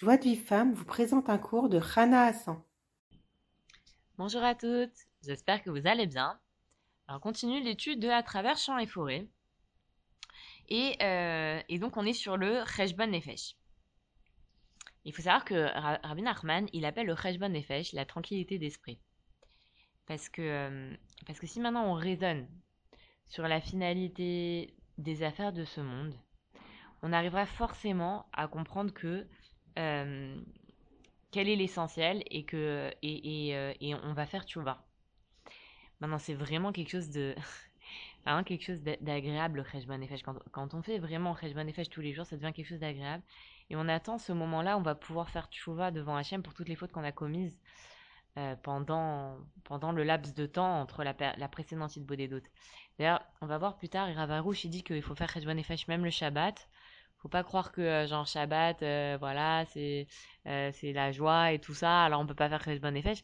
Joie de vie femme vous présente un cours de Rana Hassan. Bonjour à toutes, j'espère que vous allez bien. Alors, on continue l'étude de À travers champs et forêts. Et, euh, et donc, on est sur le Cheshbon Nefesh. Il faut savoir que Ra- Rabbi Nachman, il appelle le Cheshbon Nefesh la tranquillité d'esprit. Parce que, euh, parce que si maintenant on raisonne sur la finalité des affaires de ce monde, on arrivera forcément à comprendre que euh, quel est l'essentiel et que et, et, euh, on va faire tchouva. Maintenant, c'est vraiment quelque chose de quelque chose d'a- d'agréable le Nefesh. Quand, quand on fait vraiment Cheshbon Nefesh tous les jours, ça devient quelque chose d'agréable. Et on attend ce moment-là, on va pouvoir faire tchouva devant Hachem pour toutes les fautes qu'on a commises euh, pendant, pendant le laps de temps entre la, la précédente de Bodedot. D'ailleurs, on va voir plus tard, Iravarouche, il dit qu'il faut faire Cheshbon Nefesh même le Shabbat. Faut pas croire que, euh, genre, Shabbat, euh, voilà, c'est euh, c'est la joie et tout ça, alors on peut pas faire Cheshbon Nefesh.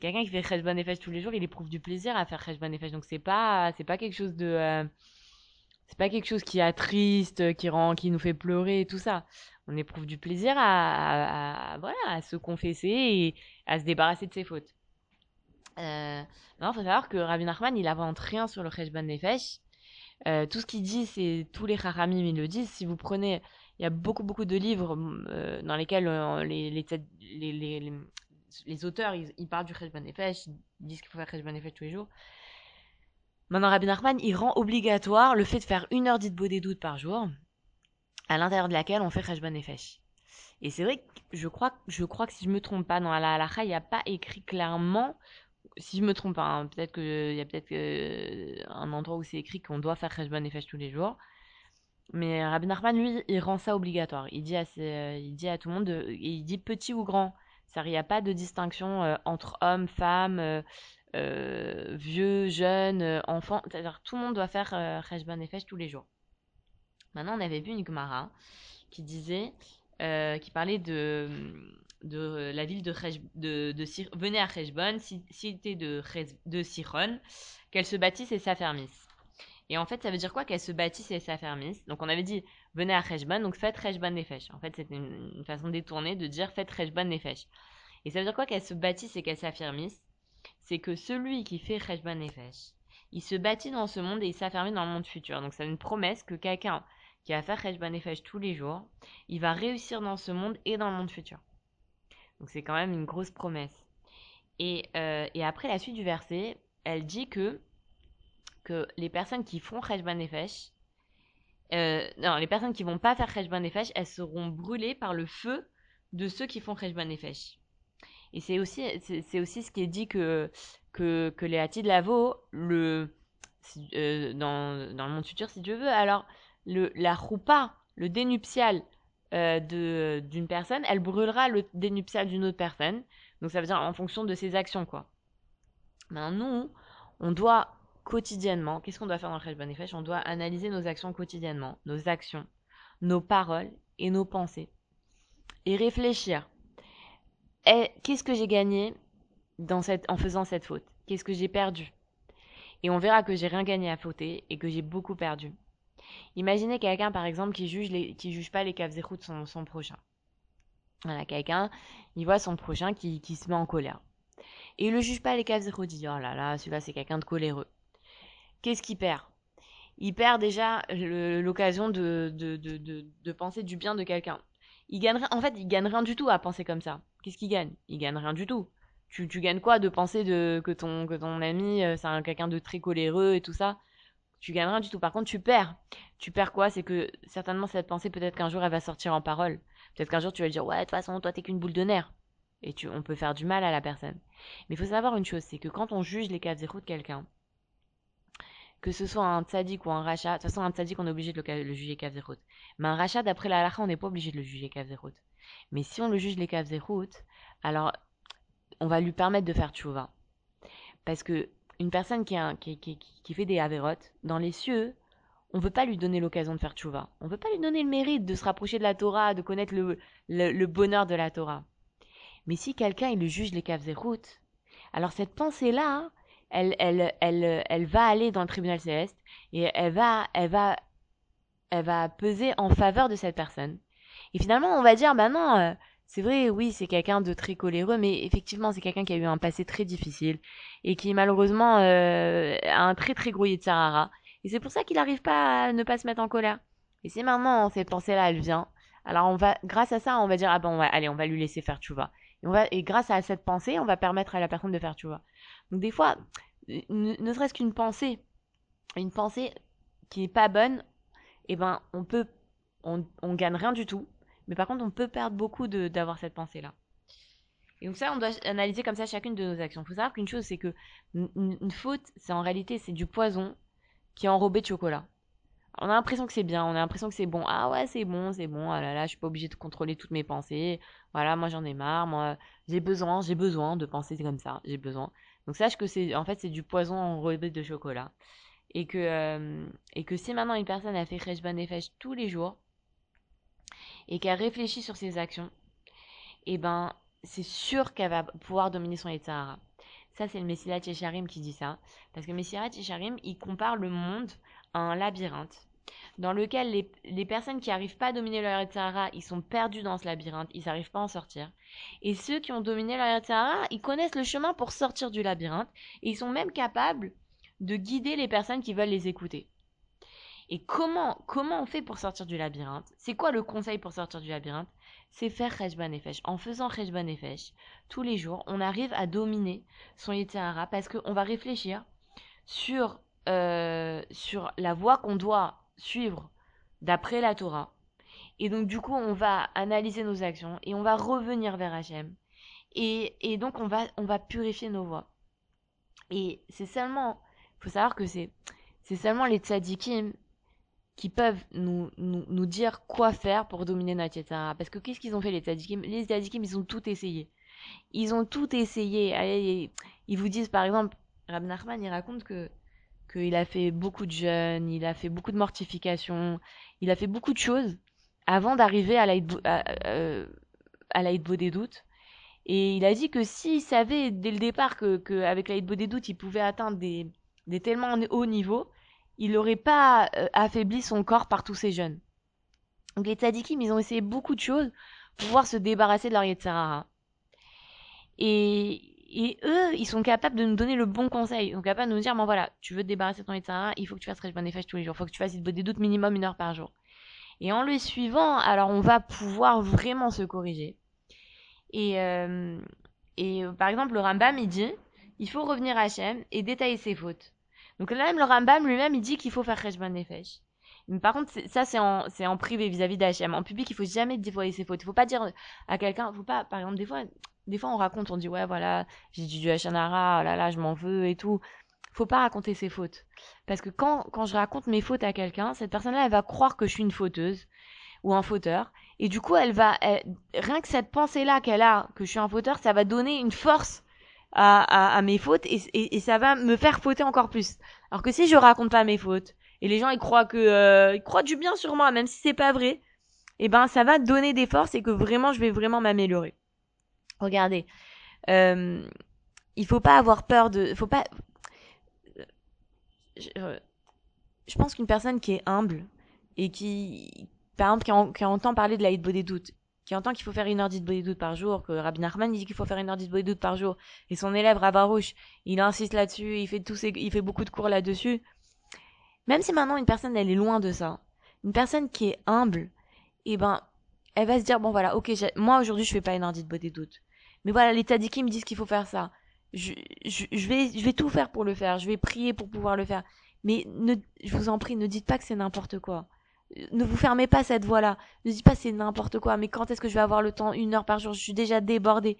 Quelqu'un qui fait Cheshbon Nefesh tous les jours, il éprouve du plaisir à faire Cheshbon Nefesh. Donc c'est pas, c'est pas quelque chose de, euh, c'est pas quelque chose qui attriste, qui rend, qui nous fait pleurer et tout ça. On éprouve du plaisir à, à- à- voilà, à se confesser et à se débarrasser de ses fautes. Euh, non, faut savoir que Rabbi Nachman, il invente rien sur le Cheshbon Nefesh. Euh, tout ce qu'il dit, c'est tous les Chachamim, ils le disent. Si vous prenez, il y a beaucoup, beaucoup de livres euh, dans lesquels euh, les, les, les, auteurs, ils, parlent du Cheshbon Nefesh, ils disent qu'il faut faire Cheshbon Nefesh tous les jours. Maintenant, Rabbi Nachman, il rend obligatoire le fait de faire une heure d'Itbo des doutes par jour, à l'intérieur de laquelle on fait Cheshbon Nefesh. Et c'est vrai que je crois, je crois que si je me trompe pas, dans la halakha, il n'y a pas écrit clairement, si je me trompe pas, hein, peut-être que il y a peut-être que, un endroit où c'est écrit qu'on doit faire Cheshbon Nefesh tous les jours. Mais Rabbi Nachman, lui, il rend ça obligatoire. Il dit à, euh, tout le monde, de- et il dit petit ou grand. Il n'y a pas de distinction euh, entre hommes, femmes, euh, euh, vieux, jeunes, euh, enfants. C'est-à-dire, tout le monde doit faire euh, Cheshbon Nefesh tous les jours. Maintenant, on avait vu une Gemara qui disait, euh, qui parlait de, de la ville de, Sir- venez à cité de, de Siron, qu'elle se bâtisse et s'affermisse. Et en fait, ça veut dire quoi qu'elle se bâtisse et s'affermisse? Donc, on avait dit, venez à Cheshbon, donc faites Cheshbon Nefesh. En fait, c'était une, façon détournée de dire faites Cheshbon Nefesh. Et ça veut dire quoi qu'elle se bâtisse et qu'elle s'affermisse? C'est que celui qui fait Cheshbon Nefesh, il se bâtit dans ce monde et il s'affermit dans le monde futur. Donc, c'est une promesse que quelqu'un qui va faire Cheshbon Nefesh tous les jours, il va réussir dans ce monde et dans le monde futur. Donc, c'est quand même une grosse promesse. Et, euh, et après, la suite du verset, elle dit que que les personnes qui font Cheshbon Nefesh, euh, non, les personnes qui vont pas faire Cheshbon Nefesh, elles seront brûlées par le feu de ceux qui font Cheshbon Nefesh. Et c'est aussi, c'est aussi ce qui est dit que, que, que les Hatid Lavo, le, euh, dans, dans le monde futur, si Dieu veut, alors le, la roupa, le dénuptial euh, d'une personne, elle brûlera le dénuptial d'une autre personne. Donc ça veut dire en fonction de ses actions, quoi. Maintenant, nous, on doit quotidiennement, qu'est-ce qu'on doit faire dans le Cheshbon Nefesh On doit analyser nos actions quotidiennement, nos actions, nos paroles et nos pensées. Et réfléchir. Eh, Qu'est-ce que j'ai gagné en faisant cette faute? Qu'est-ce que j'ai perdu? Et on verra que j'ai rien gagné à fauter et que j'ai beaucoup perdu. Imaginez quelqu'un, par exemple, qui juge, qui juge pas les kavzerou de son, son prochain. Voilà, quelqu'un, il voit son prochain qui, qui se met en colère. Et il le juge pas les kavzerou, il dit, oh là là, celui-là c'est quelqu'un de coléreux. Qu'est-ce qu'il perd? Il perd déjà l'occasion de, de, de, de, penser du bien de quelqu'un. Il gagnerait, en fait, il gagne rien du tout à penser comme ça. Qu'est-ce qu'il gagne? Il gagne rien du tout. Tu, tu gagnes quoi de penser de, que, ton, que ton ami, euh, c'est un- quelqu'un de très coléreux et tout ça? Tu gagnes rien du tout. Par contre, tu perds. Tu perds quoi? C'est que certainement cette pensée, peut-être qu'un jour, elle va sortir en parole. Peut-être qu'un jour, tu vas dire, ouais, de toute façon, toi, t'es qu'une boule de nerfs. Et tu, on peut faire du mal à la personne. Mais il faut savoir une chose, c'est que quand on juge les kavzerou de quelqu'un, que ce soit un tzaddik ou un rachat, de toute façon, un tzaddik, on est obligé de le, le juger kavzerut. Mais un rachat, d'après la halakha, on n'est pas obligé de le juger kavzerut. Mais si on le juge les kavzerut, alors on va lui permettre de faire tchouva. Parce que une personne qui, fait des avérotes, dans les cieux, on ne veut pas lui donner l'occasion de faire tchouva. On ne veut pas lui donner le mérite de se rapprocher de la Torah, de connaître le, bonheur de la Torah. Mais si quelqu'un, il le juge les kavzerut, alors cette pensée-là, elle, va aller dans le tribunal céleste et elle va peser en faveur de cette personne. Et finalement, on va dire, bah non, euh, c'est vrai, oui, c'est quelqu'un de très coléreux, mais effectivement, c'est quelqu'un qui a eu un passé très difficile et qui malheureusement euh, a un très très gros Yitzhara. Et c'est pour ça qu'il n'arrive pas à ne pas se mettre en colère. Et si maintenant cette pensée-là, elle vient, alors on va, grâce à ça, on va dire, ah bon, allez, on va lui laisser faire tchouva. Et, on va, et grâce à cette pensée, on va permettre à la personne de faire tchouva. Donc des fois, ne, serait-ce qu'une pensée, une pensée qui n'est pas bonne, eh ben, on peut, on, on gagne rien du tout. Mais par contre, on peut perdre beaucoup d'avoir cette pensée-là. Et donc ça, on doit analyser comme ça chacune de nos actions. Il faut savoir qu'une chose, c'est que une, faute, c'est en réalité, c'est du poison qui est enrobé de chocolat. On a l'impression que c'est bien, on a l'impression que c'est bon. Ah ouais, c'est bon, c'est bon. Ah là là, je suis pas obligée de contrôler toutes mes pensées. Voilà, moi j'en ai marre. Moi, j'ai besoin, j'ai besoin de penser comme ça. J'ai besoin. Donc sache que c'est, en fait, c'est du poison enrobé de chocolat. Et que, euh, si maintenant une personne a fait Kheshban et Fesh tous les jours, et qu'elle réfléchit sur ses actions, eh ben, c'est sûr qu'elle va pouvoir dominer son Yetzirah. Ça, c'est le Messilat Yesharim qui dit ça. Parce que Messilat Yesharim, il compare le monde à un labyrinthe dans lequel les, les personnes qui n'arrivent pas à dominer leur Yetzirah, ils sont perdus dans ce labyrinthe, ils n'arrivent pas à en sortir. Et ceux qui ont dominé leur Yetzirah, ils connaissent le chemin pour sortir du labyrinthe et ils sont même capables de guider les personnes qui veulent les écouter. Et comment, comment on fait pour sortir du labyrinthe? C'est quoi le conseil pour sortir du labyrinthe? C'est faire Rejban Nefesh. En faisant Rejban Nefesh, tous les jours, on arrive à dominer son Yetzirah parce qu'on va réfléchir sur, euh, sur la voie qu'on doit suivre d'après la Torah. Et donc, du coup, on va analyser nos actions et on va revenir vers Hachem. Et, et donc, on va, on va purifier nos voies. Et c'est seulement, il faut savoir que c'est, c'est seulement les tzadikim qui peuvent nous, nous, nous, dire quoi faire pour dominer notre etc. Parce que qu'est-ce qu'ils ont fait les tzadikim Les tzadikim, ils ont tout essayé. Ils ont tout essayé. Ils vous disent par exemple, Rab Nachman, il raconte que qu'il a fait beaucoup de jeûnes, il a fait beaucoup de mortifications, il a fait beaucoup de choses avant d'arriver à l'Aïd des doutes. Et il a dit que s'il savait dès le départ que, que l'Aïd des doutes, il pouvait atteindre des, des tellement hauts niveaux, il n'aurait pas euh, affaibli son corps par tous ces jeunes. Donc les tzadikim, ils ont essayé beaucoup de choses pour pouvoir se débarrasser de leur Yetzirara. Et, et eux, ils sont capables de nous donner le bon conseil. Ils sont capables de nous dire, bon voilà, tu veux te débarrasser de ton Yetzirara, il faut que tu fasses Rejban Nefesh tous les jours. Il faut que tu fasses des doutes minimum une heure par jour. Et en le suivant, alors on va pouvoir vraiment se corriger. Et, euh, et par exemple, le Rambam, il dit, il faut revenir à Hachem et détailler ses fautes. Donc là même le Rambam lui-même il dit qu'il faut faire Kheshban Nefesh. Mais par contre, ça c'est en, c'est en privé vis-à-vis d'Hachem. En public, il faut jamais dévoiler ses fautes. Il faut pas dire à quelqu'un, faut pas, par exemple, des fois, des fois on raconte, on dit ouais voilà, j'ai du Hachanara, oh là là, je m'en veux et tout. Faut pas raconter ses fautes. Parce que quand, quand je raconte mes fautes à quelqu'un, cette personne-là, elle va croire que je suis une fauteuse ou un fauteur. Et du coup, elle va, rien que cette pensée-là qu'elle a, que je suis un fauteur, ça va donner une force à, mes fautes et, ça va me faire fauter encore plus. Alors que si je raconte pas mes fautes et les gens ils croient que euh, ils croient du bien sur moi même si c'est pas vrai, et eh ben ça va donner des forces et que vraiment je vais vraiment m'améliorer. Regardez, euh, il faut pas avoir peur de, faut pas. Je, euh, pense qu'une personne qui est humble et qui, par exemple, qui, entend parler de la des doutes qui entend qu'il faut faire une heure de doute par jour, que Rabbi Nachman dit qu'il faut faire une heure de doute par jour, et son élève Rabarouche, il insiste là-dessus, il fait tous il fait beaucoup de cours là-dessus. Même si maintenant une personne elle est loin de ça, une personne qui est humble, eh ben, elle va se dire bon voilà, ok, moi aujourd'hui je fais pas une heure de doute, mais voilà les tadikim me disent qu'il faut faire ça. Je, je, vais je vais tout faire pour le faire, je vais prier pour pouvoir le faire. Mais ne, je vous en prie, ne dites pas que c'est n'importe quoi ne vous fermez pas cette voie-là. Ne dites pas c'est n'importe quoi, mais quand est-ce que je vais avoir le temps Une heure par jour, je suis déjà débordée.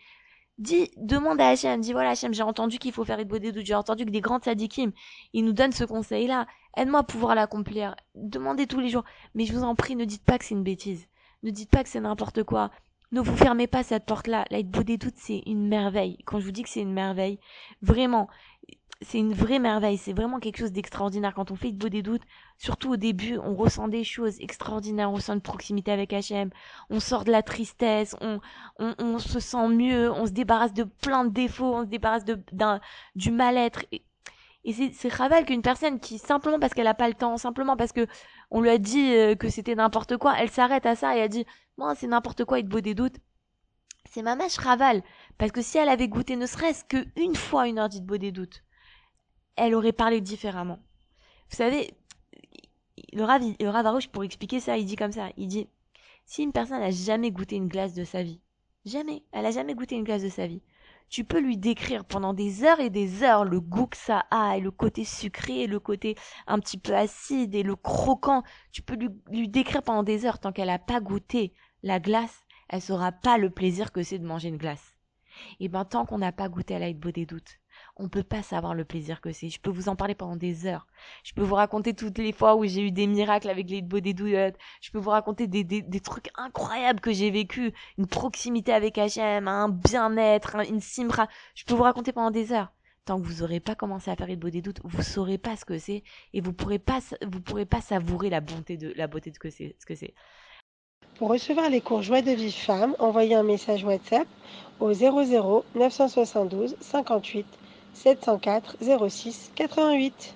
Dis, demande à Hachem, dis voilà Hachem, j'ai entendu qu'il faut faire une doutes, j'ai entendu que des grands tzadikim, ils nous donnent ce conseil-là. Aide-moi à pouvoir l'accomplir. Demandez tous les jours. Mais je vous en prie, ne dites pas que c'est une bêtise. Ne dites pas que c'est n'importe quoi. Ne vous fermez pas cette porte-là. La des doutes, c'est une merveille. Quand je vous dis que c'est une merveille, vraiment, c'est une vraie merveille, c'est vraiment quelque chose d'extraordinaire. Quand on fait de des doutes, surtout au début, on ressent des choses extraordinaires, on ressent une proximité avec Hachem, on sort de la tristesse, on, se sent mieux, on se débarrasse de plein de défauts, on se débarrasse de, du mal-être. Et, Et c'est Raval qu'une personne qui, simplement parce qu'elle a pas le temps, simplement parce que on lui a dit euh, que c'était n'importe quoi, elle s'arrête à ça et elle dit, moi, c'est n'importe quoi, il te des doutes. C'est ma mâche Raval. Parce que si elle avait goûté ne serait-ce qu'une fois une heure de beau des doutes, elle aurait parlé différemment. Vous savez, le Rav, le Rav pour expliquer ça, il dit comme ça. Il dit, si une personne n'a jamais goûté une glace de sa vie, jamais, elle a jamais goûté une glace de sa vie, tu peux lui décrire pendant des heures et des heures le goût que ça a et le côté sucré et le côté un petit peu acide et le croquant. Tu peux lui, décrire pendant des heures tant qu'elle n'a pas goûté la glace, elle saura pas le plaisir que c'est de manger une glace. Et ben tant qu'on n'a pas goûté à la beau des doutes, on peut pas savoir le plaisir que c'est. Je peux vous en parler pendant des heures. Je peux vous raconter toutes les fois où j'ai eu des miracles avec les beaux des. Je peux vous raconter des, trucs incroyables que j'ai vécu. Une proximité avec Hachem, un bien-être, une simra. Je peux vous raconter pendant des heures. Tant que vous aurez pas commencé à faire les beaux des doutes, vous saurez pas ce que c'est et vous pourrez pas, vous pourrez pas savourer la bonté de, la beauté de ce que c'est, ce que c'est. Pour recevoir les cours Joie de vie femme, envoyez un message WhatsApp au 00 972 58 704 06 88.